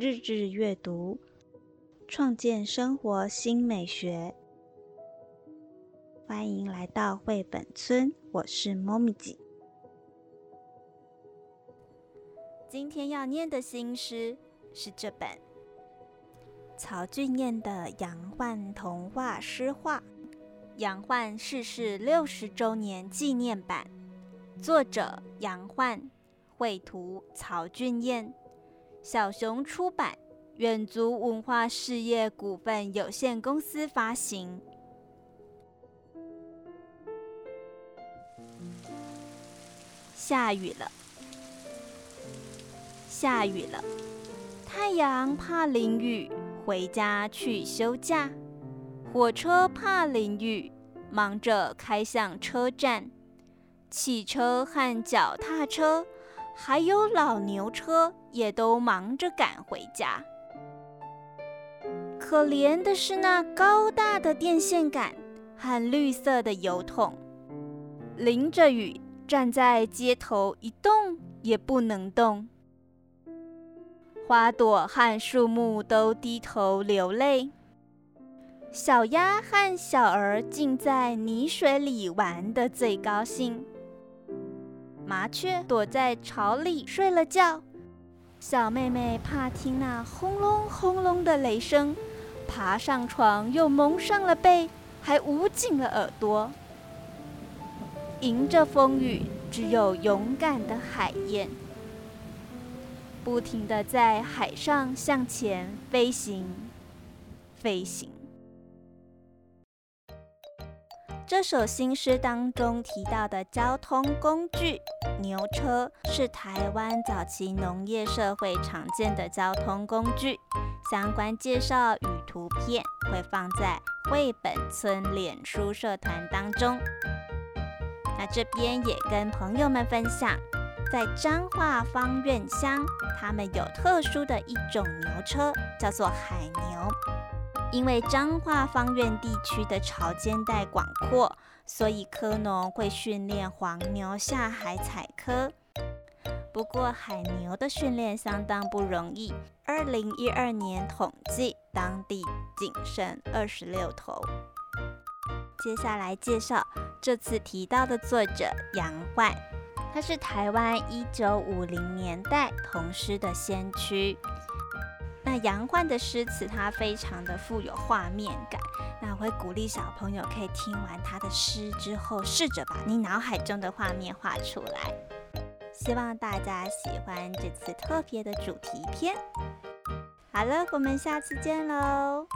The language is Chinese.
日日阅读，创建生活新美学。欢迎来到绘本村，我是猫咪姐。今天要念的新诗是这本曹俊彦的《杨焕童话诗画》，杨焕逝世六十周年纪念版，作者杨焕，绘图曹俊彦，小熊出版，远足文化事业股份有限公司发行。下雨了，下雨了，太阳怕淋雨，回家去休假。火车怕淋雨，忙着开向车站。汽车和脚踏车，还有老牛车，也都忙着赶回家。可怜的是那高大的电线杆和绿色的油桶，淋着雨。站在街头一动也不能动，花朵和树木都低头流泪。小鸭和小儿竟在泥水里玩得最高兴。麻雀躲在巢里睡了觉。小妹妹怕听那轰隆轰隆的雷声，爬上床又蒙上了被，还捂紧了耳朵。迎着风雨，只有勇敢的海燕，不停地在海上向前飞行，飞行。这首新诗当中提到的交通工具牛车，是台湾早期农业社会常见的交通工具。相关介绍与图片会放在绘本村脸书社团当中。那这边也跟朋友们分享，在彰化方院乡，他们有特殊的一种牛车，叫做海牛。因为彰化方院地区的潮间带广阔，所以科农会训练黄牛下海采科。不过海牛的训练相当不容易，二零一二年统计，当地仅剩二十六头。接下来介绍这次提到的作者杨焕，他是台湾一九五零年代童诗的先驱。那杨焕的诗词，它非常的富有画面感。那我会鼓励小朋友可以听完他的诗之后，试着把你脑海中的画面画出来。希望大家喜欢这次特别的主题片。好了，我们下次见喽。